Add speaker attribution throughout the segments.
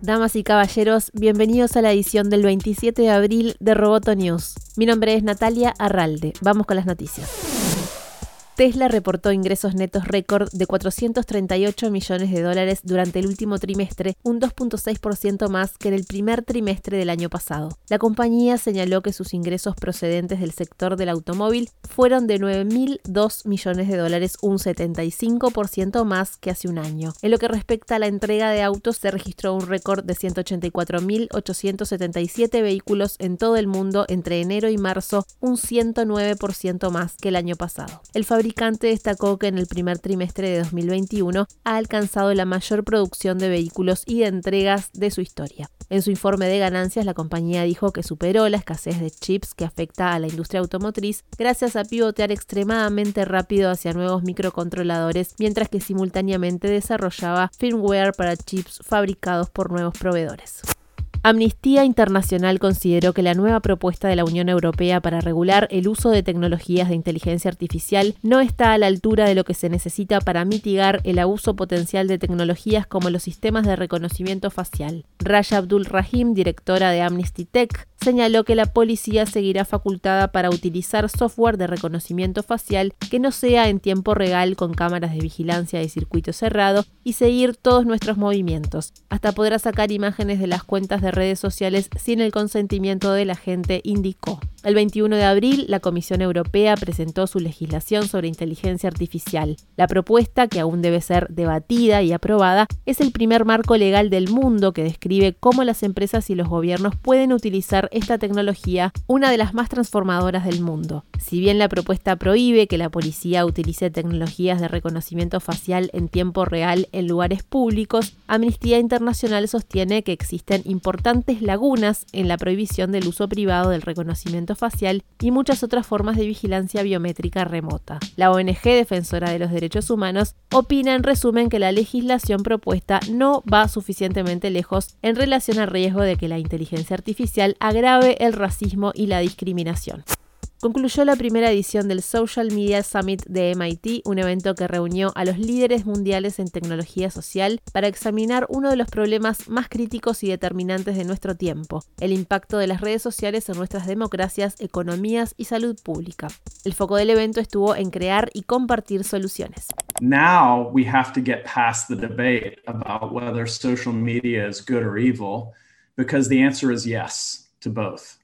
Speaker 1: Damas y caballeros, bienvenidos a la edición del 27 de abril de Roboto News. Mi nombre es Natalia Arralde. Vamos con las noticias. Tesla reportó ingresos netos récord de 438 millones de dólares durante el último trimestre, un 2.6% más que en el primer trimestre del año pasado. La compañía señaló que sus ingresos procedentes del sector del automóvil fueron de 9.002 millones de dólares, un 75% más que hace un año. En lo que respecta a la entrega de autos, se registró un récord de 184.877 vehículos en todo el mundo entre enero y marzo, un 109% más que el año pasado. El fabricante destacó que en el primer trimestre de 2021 ha alcanzado la mayor producción de vehículos y de entregas de su historia. En su informe de ganancias, la compañía dijo que superó la escasez de chips que afecta a la industria automotriz gracias a pivotear extremadamente rápido hacia nuevos microcontroladores, mientras que simultáneamente desarrollaba firmware para chips fabricados por nuevos proveedores. Amnistía Internacional consideró que la nueva propuesta de la Unión Europea para regular el uso de tecnologías de inteligencia artificial no está a la altura de lo que se necesita para mitigar el abuso potencial de tecnologías como los sistemas de reconocimiento facial. Raya Abdul Rahim, directora de Amnesty Tech, señaló que la policía seguirá facultada para utilizar software de reconocimiento facial que no sea en tiempo real con cámaras de vigilancia de circuito cerrado y seguir todos nuestros movimientos. Hasta podrá sacar imágenes de las cuentas de redes sociales sin el consentimiento de la gente, indicó. El 21 de abril, la Comisión Europea presentó su legislación sobre inteligencia artificial. La propuesta, que aún debe ser debatida y aprobada, es el primer marco legal del mundo que describe cómo las empresas y los gobiernos pueden utilizar esta tecnología, una de las más transformadoras del mundo. Si bien la propuesta prohíbe que la policía utilice tecnologías de reconocimiento facial en tiempo real en lugares públicos, Amnistía Internacional sostiene que existen importantes lagunas en la prohibición del uso privado del reconocimiento facial y muchas otras formas de vigilancia biométrica remota. La ONG Defensora de los Derechos Humanos opina en resumen que la legislación propuesta no va suficientemente lejos en relación al riesgo de que la inteligencia artificial agrave el racismo y la discriminación concluyó la primera edición del Social Media Summit de MIT, un evento que reunió a los líderes mundiales en tecnología social para examinar uno de los problemas más críticos y determinantes de nuestro tiempo, el impacto de las redes sociales en nuestras democracias, economías y salud pública. El foco del evento estuvo en crear y compartir soluciones.
Speaker 2: Now we have to get past the debate about whether social media is good or evil because the answer is yes to both.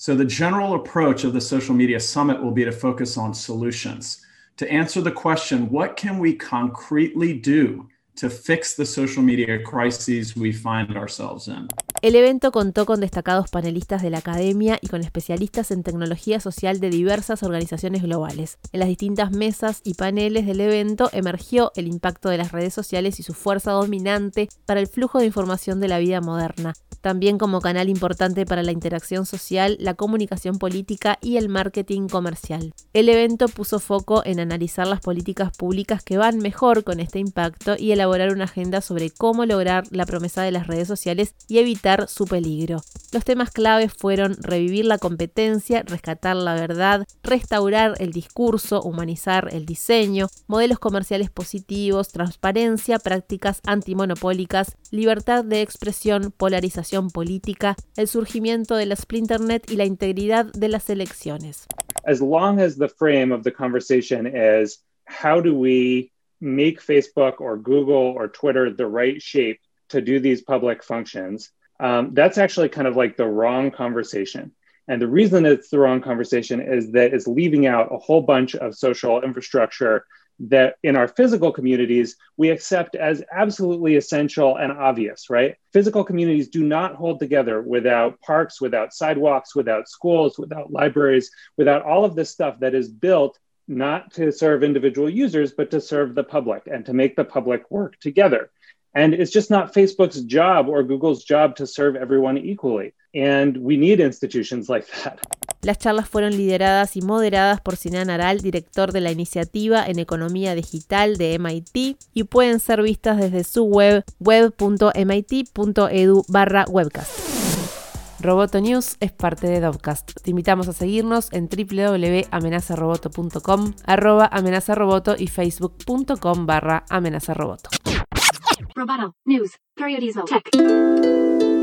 Speaker 2: So, the general approach of the social media summit will be to focus on solutions. To answer the question, what can we concretely do to fix the social media crises we find ourselves in?
Speaker 1: El evento contó con destacados panelistas de la academia y con especialistas en tecnología social de diversas organizaciones globales. En las distintas mesas y paneles del evento emergió el impacto de las redes sociales y su fuerza dominante para el flujo de información de la vida moderna, también como canal importante para la interacción social, la comunicación política y el marketing comercial. El evento puso foco en analizar las políticas públicas que van mejor con este impacto y elaborar una agenda sobre cómo lograr la promesa de las redes sociales y evitar su peligro. Los temas claves fueron revivir la competencia, rescatar la verdad, restaurar el discurso, humanizar el diseño, modelos comerciales positivos, transparencia, prácticas antimonopólicas, libertad de expresión, polarización política, el surgimiento de la splinternet y la integridad de las elecciones.
Speaker 3: As long as the frame of the conversation is how do we make Facebook or Google or Twitter the right shape to do these public functions, um, that's actually kind of like the wrong conversation. And the reason it's the wrong conversation is that it's leaving out a whole bunch of social infrastructure that in our physical communities we accept as absolutely essential and obvious, right? Physical communities do not hold together without parks, without sidewalks, without schools, without libraries, without all of this stuff that is built not to serve individual users, but to serve the public and to make the public work together. And it's just not Facebook's job or Google's job to serve everyone equally. And we need institutions like that.
Speaker 1: Las charlas fueron lideradas y moderadas por Sinan Aral, director de la iniciativa en economía digital de MIT, y pueden ser vistas desde su web web.mit.edu barra webcast. Roboto News es parte de Dovcast. Te invitamos a seguirnos en www.amenazaroboto.com, arroba amenazaroboto y facebook.com barra amenazaroboto.
Speaker 4: Roboto. News. Periodismo. Tech.